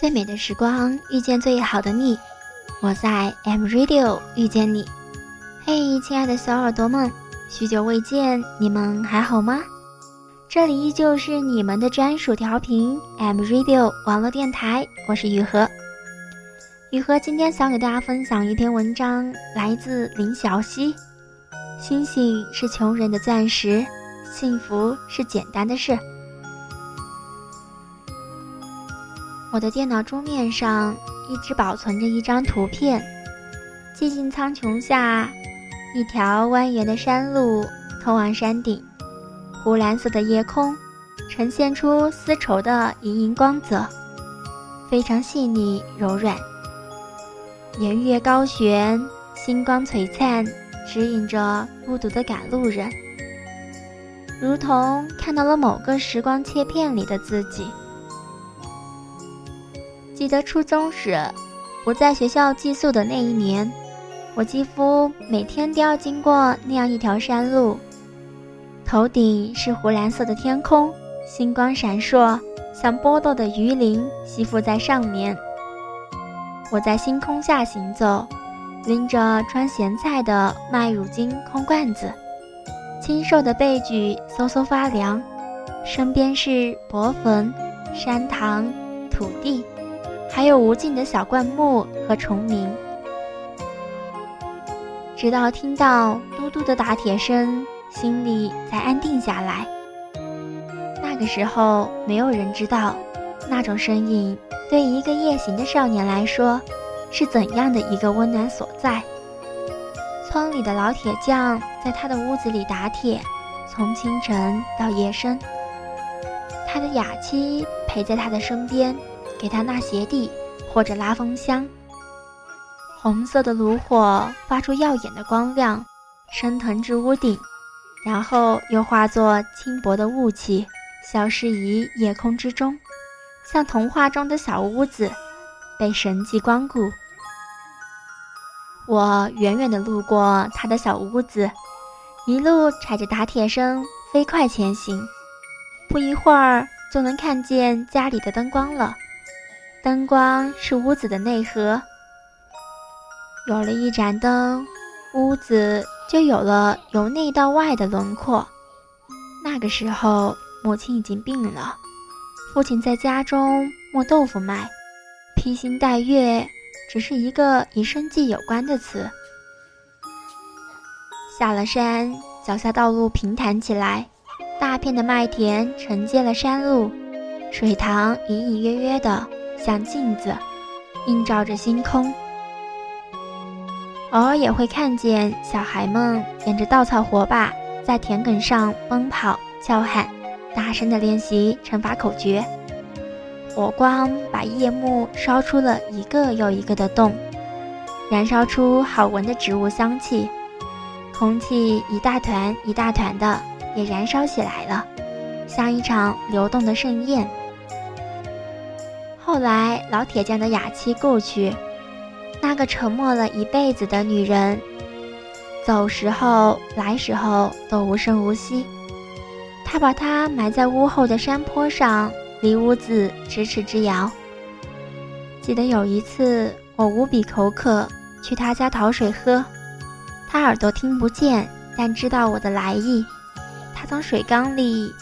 最美的时光遇见最好的你，我在 M Radio 遇见你。嘿，亲爱的小耳朵们，许久未见，你们还好吗？这里依旧是你们的专属调频 M Radio 网络电台，我是雨禾。雨禾今天想给大家分享一篇文章，来自林小溪。星星是穷人的钻石，幸福是简单的事。我的电脑桌面上一直保存着一张图片，寂静苍穹下，一条蜿蜒的山路通往山顶，湖蓝色的夜空呈现出丝绸的莹莹光泽，非常细腻柔软。圆月高悬，星光璀璨，指引着孤独的赶路人，如同看到了某个时光切片里的自己。记得初中时，我在学校寄宿的那一年，我几乎每天都要经过那样一条山路。头顶是湖蓝色的天空，星光闪烁，像波动的鱼鳞吸附在上面。我在星空下行走，拎着装咸菜的麦乳精空罐子，清瘦的背脊嗖嗖发凉，身边是薄粉、山塘、土地。还有无尽的小灌木和虫鸣，直到听到嘟嘟的打铁声，心里才安定下来。那个时候，没有人知道，那种声音对一个夜行的少年来说，是怎样的一个温暖所在。村里的老铁匠在他的屋子里打铁，从清晨到夜深。他的雅妻陪在他的身边。给他纳鞋底，或者拉风箱。红色的炉火发出耀眼的光亮，升腾至屋顶，然后又化作轻薄的雾气，消失于夜空之中，像童话中的小屋子，被神迹光顾。我远远地路过他的小屋子，一路踩着打铁声飞快前行，不一会儿就能看见家里的灯光了。灯光是屋子的内核，有了一盏灯，屋子就有了由内到外的轮廓。那个时候，母亲已经病了，父亲在家中磨豆腐卖，披星戴月只是一个与生计有关的词。下了山，脚下道路平坦起来，大片的麦田承接了山路，水塘隐隐约约的。像镜子，映照着星空。偶尔也会看见小孩们沿着稻草火把在田埂上奔跑、叫喊，大声地练习乘法口诀。火光把夜幕烧出了一个又一个的洞，燃烧出好闻的植物香气。空气一大团一大团的，也燃烧起来了，像一场流动的盛宴。后来，老铁匠的雅妻故去，那个沉默了一辈子的女人，走时候来时候都无声无息。他把她埋在屋后的山坡上，离屋子咫尺之遥。记得有一次，我无比口渴，去他家讨水喝，他耳朵听不见，但知道我的来意。他从水缸里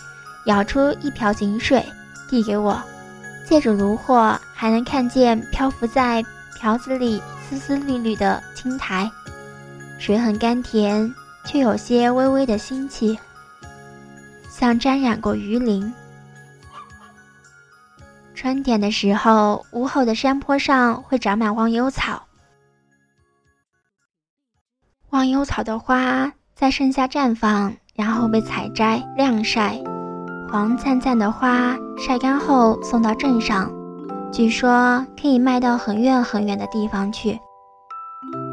舀出一瓢井水，递给我。借着炉火，还能看见漂浮在瓢子里丝丝缕缕的青苔，水很甘甜，却有些微微的腥气，像沾染过鱼鳞。春天的时候，屋后的山坡上会长满忘忧草，忘忧草的花在盛夏绽放，然后被采摘晾晒。黄灿灿的花晒干后送到镇上，据说可以卖到很远很远的地方去。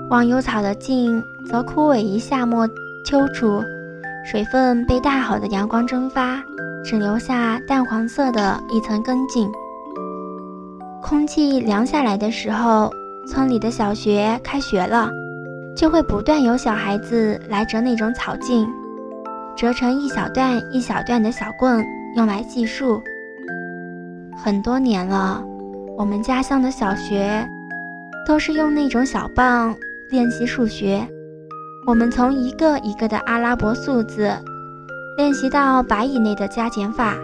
忘忧草的茎则枯萎于夏末秋初，水分被大好的阳光蒸发，只留下淡黄色的一层根茎。空气凉下来的时候，村里的小学开学了，就会不断有小孩子来折那种草茎。折成一小段一小段的小棍，用来计数。很多年了，我们家乡的小学都是用那种小棒练习数学。我们从一个一个的阿拉伯数字练习到百以内的加减法，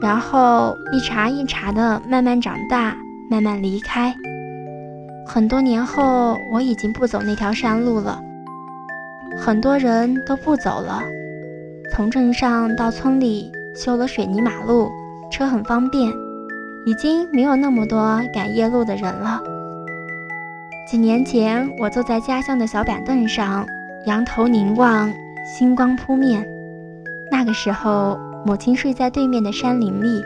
然后一茬一茬的慢慢长大，慢慢离开。很多年后，我已经不走那条山路了，很多人都不走了。从镇上到村里修了水泥马路，车很方便，已经没有那么多赶夜路的人了。几年前，我坐在家乡的小板凳上，仰头凝望，星光扑面。那个时候，母亲睡在对面的山林里，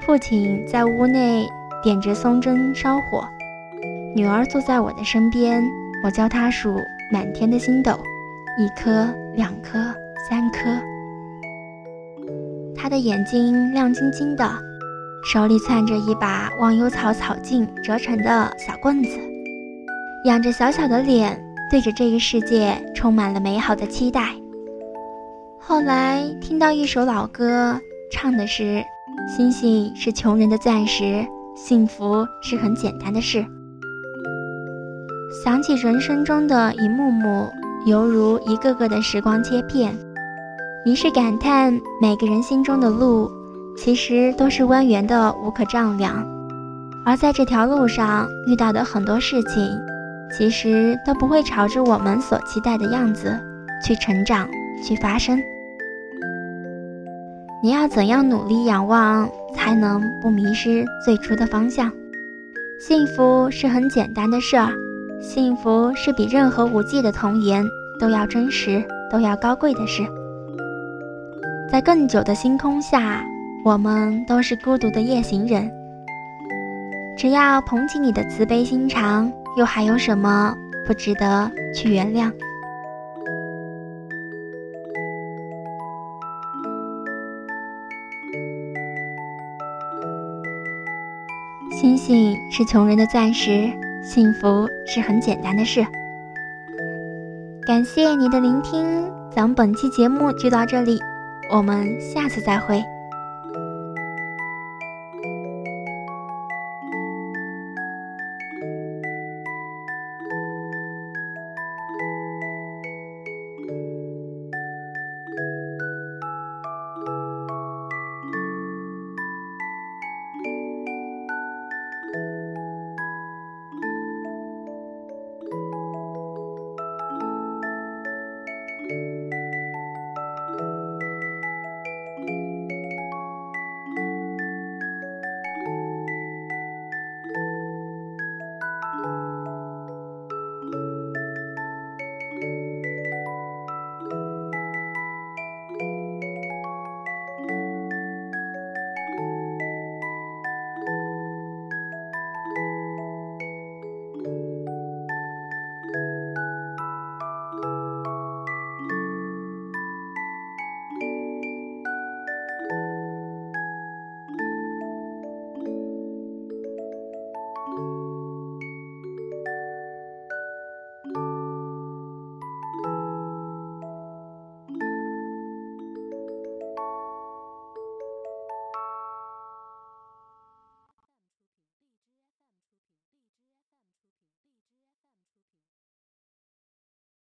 父亲在屋内点着松针烧火。女儿坐在我的身边，我教她数满天的星斗，一颗、两颗、三颗。她的眼睛亮晶晶的，手里攥着一把忘忧草草茎折成的小棍子，仰着小小的脸，对着这个世界充满了美好的期待。后来听到一首老歌，唱的是：“星星是穷人的钻石，幸福是很简单的事。”想起人生中的一幕幕，犹如一个个的时光切片，于是感叹每个人心中的路，其实都是蜿蜒的无可丈量。而在这条路上遇到的很多事情，其实都不会朝着我们所期待的样子去成长、去发生。你要怎样努力仰望，才能不迷失最初的方向？幸福是很简单的事儿。幸福是比任何无际的童言都要真实、都要高贵的事。在更久的星空下，我们都是孤独的夜行人。只要捧起你的慈悲心肠，又还有什么不值得去原谅？星星是穷人的钻石。幸福是很简单的事。感谢你的聆听，咱们本期节目就到这里，我们下次再会。